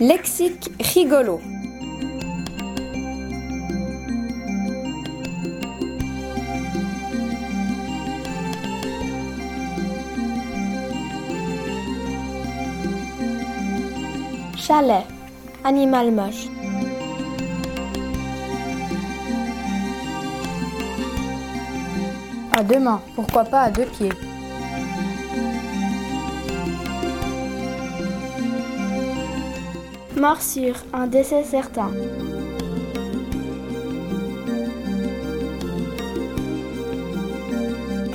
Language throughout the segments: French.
Lexique rigolo. Chalet, animal moche. À deux mains, pourquoi pas à deux pieds Morsure, un décès certain.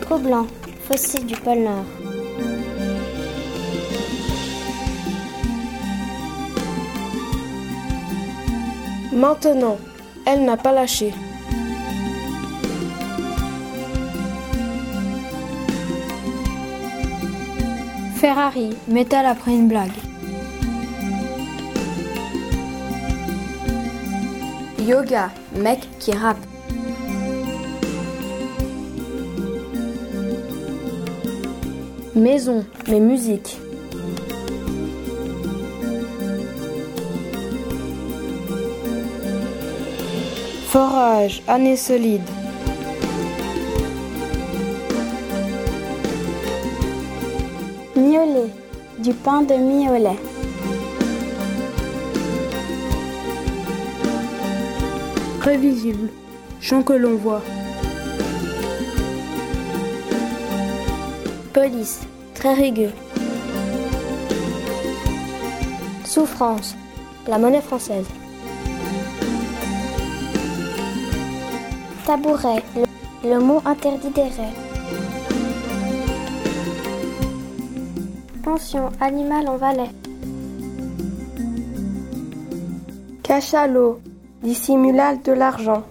Troublant, fossile du pôle Nord. Maintenant, elle n'a pas lâché. Ferrari, métal après une blague. Yoga, mec qui rappe. Maison, mais musique. Forage, année solide. Miolet, du pain de miolet. Prévisible, chant que l'on voit. Police, très rugueux. Souffrance, la monnaie française. Tabouret, le, mot interdit des rêves. Pension, animal en Valais. Cachalot, dissimulal de l'argent.